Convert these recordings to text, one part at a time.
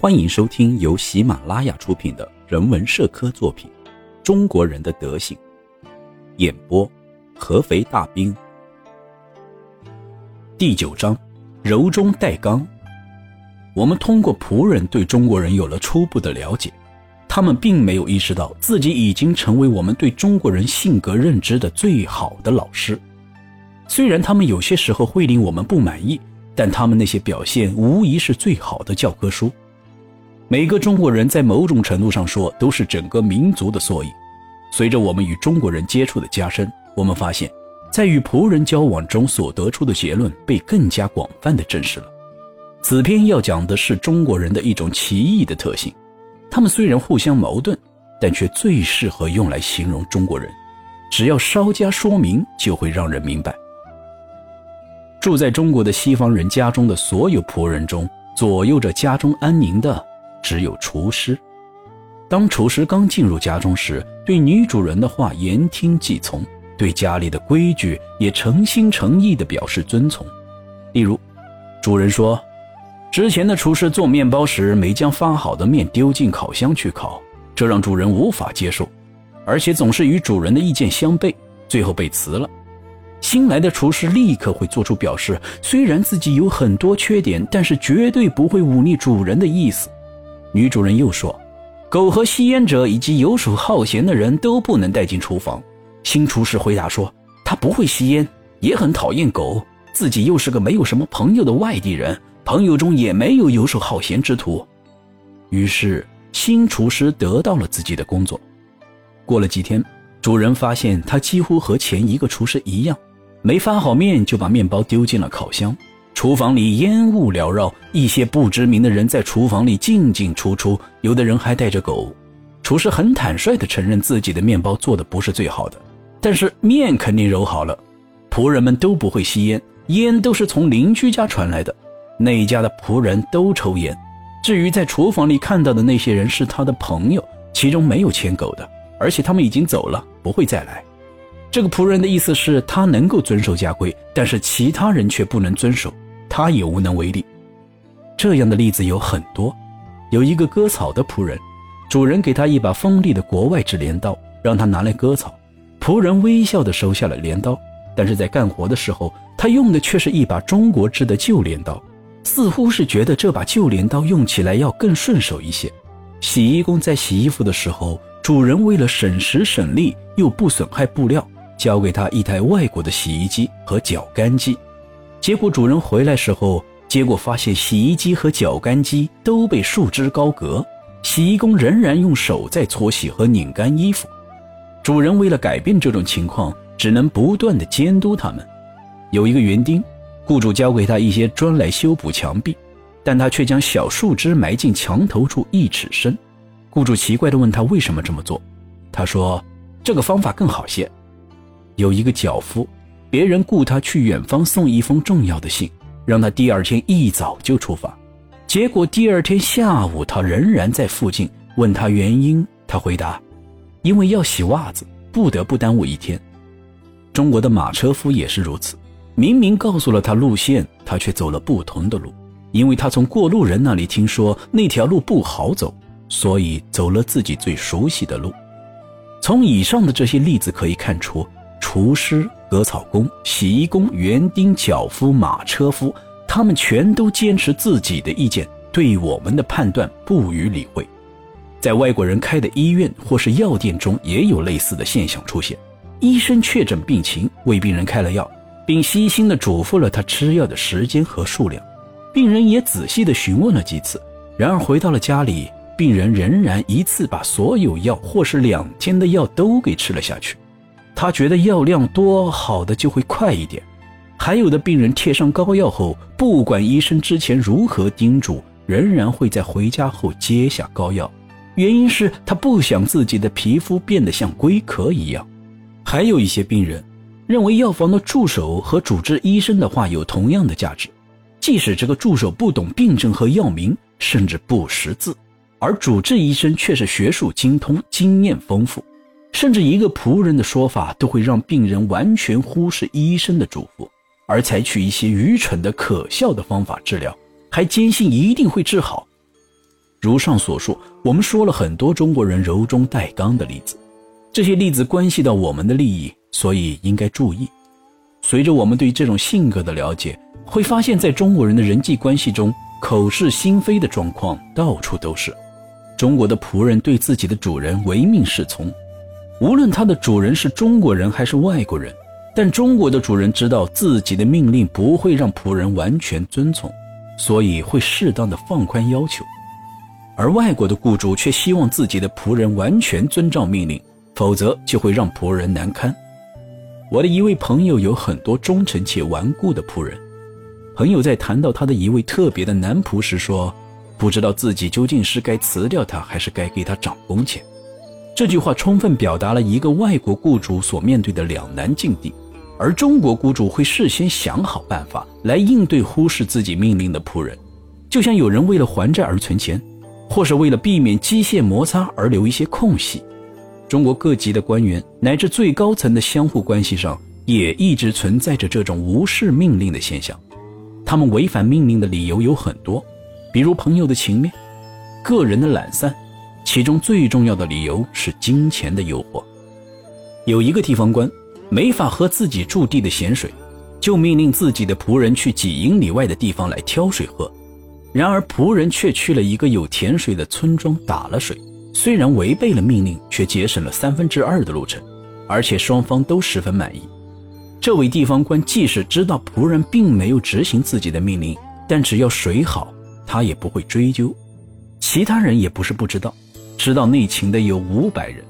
欢迎收听由喜马拉雅出品的人文社科作品《中国人的德行》，演播：合肥大兵。第九章：柔中带刚。我们通过仆人对中国人有了初步的了解，他们并没有意识到自己已经成为我们对中国人性格认知的最好的老师。虽然他们有些时候会令我们不满意，但他们那些表现无疑是最好的教科书。每个中国人在某种程度上说都是整个民族的缩影。随着我们与中国人接触的加深，我们发现，在与仆人交往中所得出的结论被更加广泛的证实了。此篇要讲的是中国人的一种奇异的特性，他们虽然互相矛盾，但却最适合用来形容中国人。只要稍加说明，就会让人明白。住在中国的西方人家中的所有仆人中，左右着家中安宁的。只有厨师，当厨师刚进入家中时，对女主人的话言听计从，对家里的规矩也诚心诚意地表示遵从。例如，主人说，之前的厨师做面包时没将发好的面丢进烤箱去烤，这让主人无法接受，而且总是与主人的意见相悖，最后被辞了。新来的厨师立刻会做出表示，虽然自己有很多缺点，但是绝对不会忤逆主人的意思。女主人又说：“狗和吸烟者以及游手好闲的人都不能带进厨房。”新厨师回答说：“他不会吸烟，也很讨厌狗，自己又是个没有什么朋友的外地人，朋友中也没有游手好闲之徒。”于是，新厨师得到了自己的工作。过了几天，主人发现他几乎和前一个厨师一样，没发好面就把面包丢进了烤箱。厨房里烟雾缭绕，一些不知名的人在厨房里进进出出，有的人还带着狗。厨师很坦率地承认自己的面包做的不是最好的，但是面肯定揉好了。仆人们都不会吸烟，烟都是从邻居家传来的。那一家的仆人都抽烟。至于在厨房里看到的那些人是他的朋友，其中没有牵狗的，而且他们已经走了，不会再来。这个仆人的意思是他能够遵守家规，但是其他人却不能遵守。他也无能为力。这样的例子有很多。有一个割草的仆人，主人给他一把锋利的国外制镰刀，让他拿来割草。仆人微笑地收下了镰刀，但是在干活的时候，他用的却是一把中国制的旧镰刀，似乎是觉得这把旧镰刀用起来要更顺手一些。洗衣工在洗衣服的时候，主人为了省时省力又不损害布料，交给他一台外国的洗衣机和绞干机。结果主人回来时候，结果发现洗衣机和绞干机都被束之高阁，洗衣工仍然用手在搓洗和拧干衣服。主人为了改变这种情况，只能不断的监督他们。有一个园丁，雇主交给他一些砖来修补墙壁，但他却将小树枝埋进墙头处一尺深。雇主奇怪地问他为什么这么做，他说这个方法更好些。有一个脚夫。别人雇他去远方送一封重要的信，让他第二天一早就出发。结果第二天下午，他仍然在附近。问他原因，他回答：“因为要洗袜子，不得不耽误一天。”中国的马车夫也是如此，明明告诉了他路线，他却走了不同的路，因为他从过路人那里听说那条路不好走，所以走了自己最熟悉的路。从以上的这些例子可以看出，厨师。割草工、洗衣工、园丁、脚夫、马车夫，他们全都坚持自己的意见，对我们的判断不予理会。在外国人开的医院或是药店中，也有类似的现象出现。医生确诊病情，为病人开了药，并细心地嘱咐了他吃药的时间和数量。病人也仔细地询问了几次。然而回到了家里，病人仍然一次把所有药或是两天的药都给吃了下去。他觉得药量多，好的就会快一点。还有的病人贴上膏药后，不管医生之前如何叮嘱，仍然会在回家后接下膏药，原因是他不想自己的皮肤变得像龟壳一样。还有一些病人认为药房的助手和主治医生的话有同样的价值，即使这个助手不懂病症和药名，甚至不识字，而主治医生却是学术精通、经验丰富。甚至一个仆人的说法都会让病人完全忽视医生的嘱咐，而采取一些愚蠢的、可笑的方法治疗，还坚信一定会治好。如上所述，我们说了很多中国人柔中带刚的例子，这些例子关系到我们的利益，所以应该注意。随着我们对这种性格的了解，会发现，在中国人的人际关系中，口是心非的状况到处都是。中国的仆人对自己的主人唯命是从，无论他的主人是中国人还是外国人，但中国的主人知道自己的命令不会让仆人完全遵从，所以会适当的放宽要求。而外国的雇主却希望自己的仆人完全遵照命令，否则就会让仆人难堪。我的一位朋友有很多忠诚且顽固的仆人，朋友在谈到他的一位特别的男仆时说。不知道自己究竟是该辞掉他，还是该给他涨工钱。这句话充分表达了一个外国雇主所面对的两难境地，而中国雇主会事先想好办法来应对忽视自己命令的仆人，就像有人为了还债而存钱，或是为了避免机械摩擦而留一些空隙。中国各级的官员乃至最高层的相互关系上，也一直存在着这种无视命令的现象。他们违反命令的理由有很多。比如朋友的情面，个人的懒散，其中最重要的理由是金钱的诱惑。有一个地方官没法喝自己驻地的咸水，就命令自己的仆人去几英里外的地方来挑水喝。然而仆人却去了一个有甜水的村庄打了水，虽然违背了命令，却节省了三分之二的路程，而且双方都十分满意。这位地方官即使知道仆人并没有执行自己的命令，但只要水好。他也不会追究，其他人也不是不知道，知道内情的有五百人。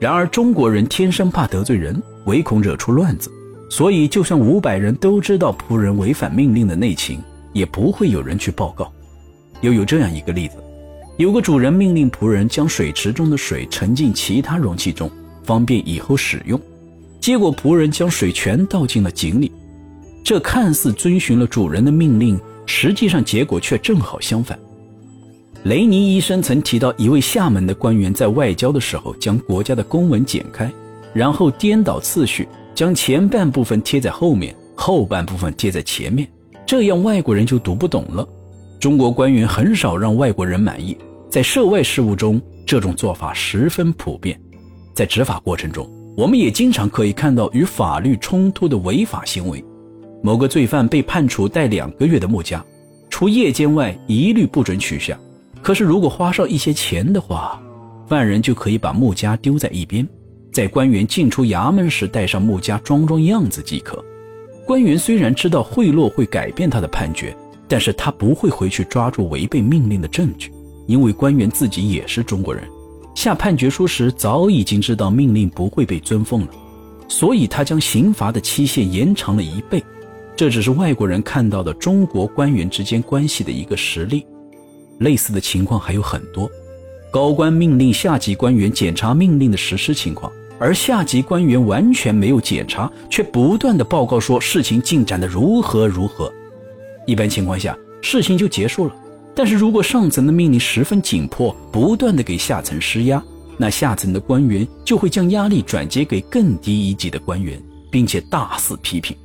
然而中国人天生怕得罪人，唯恐惹出乱子，所以就算五百人都知道仆人违反命令的内情，也不会有人去报告。又有这样一个例子：有个主人命令仆人将水池中的水盛进其他容器中，方便以后使用。结果仆人将水全倒进了井里，这看似遵循了主人的命令。实际上，结果却正好相反。雷尼医生曾提到，一位厦门的官员在外交的时候，将国家的公文剪开，然后颠倒次序，将前半部分贴在后面，后半部分贴在前面，这样外国人就读不懂了。中国官员很少让外国人满意，在涉外事务中，这种做法十分普遍。在执法过程中，我们也经常可以看到与法律冲突的违法行为。某个罪犯被判处带两个月的木枷，除夜间外一律不准取下。可是如果花上一些钱的话，犯人就可以把穆家丢在一边，在官员进出衙门时带上穆家装装样子即可。官员虽然知道贿赂会改变他的判决，但是他不会回去抓住违背命令的证据，因为官员自己也是中国人，下判决书时早已经知道命令不会被遵奉了，所以他将刑罚的期限延长了一倍。这只是外国人看到的中国官员之间关系的一个实例，类似的情况还有很多。高官命令下级官员检查命令的实施情况，而下级官员完全没有检查，却不断的报告说事情进展的如何如何。一般情况下，事情就结束了。但是如果上层的命令十分紧迫，不断的给下层施压，那下层的官员就会将压力转接给更低一级的官员，并且大肆批评。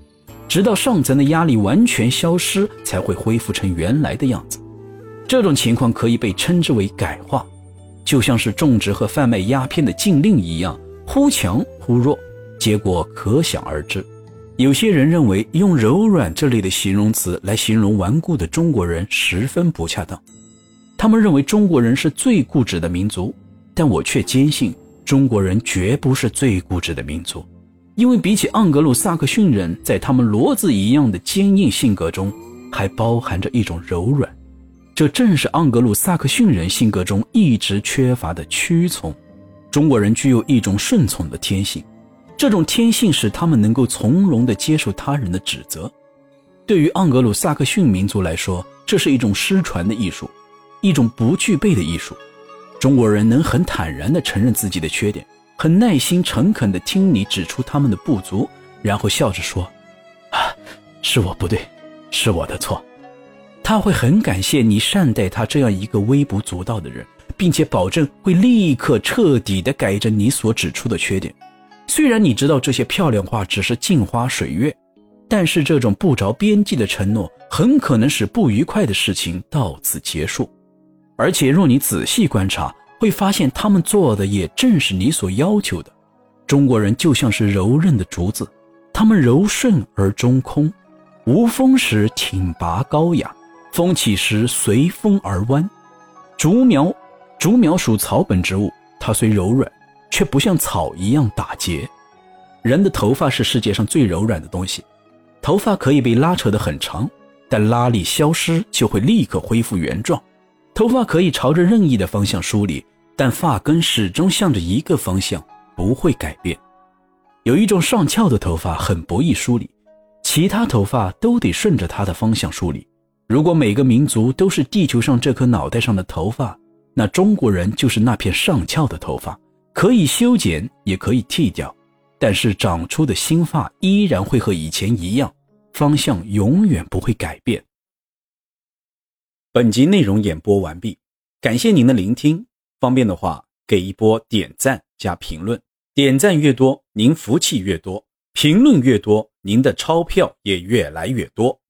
直到上层的压力完全消失，才会恢复成原来的样子。这种情况可以被称之为改化，就像是种植和贩卖鸦片的禁令一样，忽强忽弱，结果可想而知。有些人认为用柔软这类的形容词来形容顽固的中国人十分不恰当，他们认为中国人是最固执的民族，但我却坚信中国人绝不是最固执的民族。因为比起盎格鲁撒克逊人，在他们骡子一样的坚硬性格中，还包含着一种柔软，这正是盎格鲁撒克逊人性格中一直缺乏的屈从。中国人具有一种顺从的天性，这种天性使他们能够从容地接受他人的指责。对于盎格鲁撒克逊民族来说，这是一种失传的艺术，一种不具备的艺术。中国人能很坦然地承认自己的缺点。很耐心、诚恳地听你指出他们的不足，然后笑着说：“啊，是我不对，是我的错。”他会很感谢你善待他这样一个微不足道的人，并且保证会立刻彻底地改正你所指出的缺点。虽然你知道这些漂亮话只是镜花水月，但是这种不着边际的承诺，很可能使不愉快的事情到此结束。而且若你仔细观察，会发现他们做的也正是你所要求的。中国人就像是柔韧的竹子，他们柔顺而中空，无风时挺拔高雅，风起时随风而弯。竹苗，竹苗属草本植物，它虽柔软，却不像草一样打结。人的头发是世界上最柔软的东西，头发可以被拉扯得很长，但拉力消失就会立刻恢复原状。头发可以朝着任意的方向梳理。但发根始终向着一个方向，不会改变。有一种上翘的头发很不易梳理，其他头发都得顺着它的方向梳理。如果每个民族都是地球上这颗脑袋上的头发，那中国人就是那片上翘的头发，可以修剪，也可以剃掉，但是长出的新发依然会和以前一样，方向永远不会改变。本集内容演播完毕，感谢您的聆听。方便的话，给一波点赞加评论，点赞越多，您福气越多；评论越多，您的钞票也越来越多。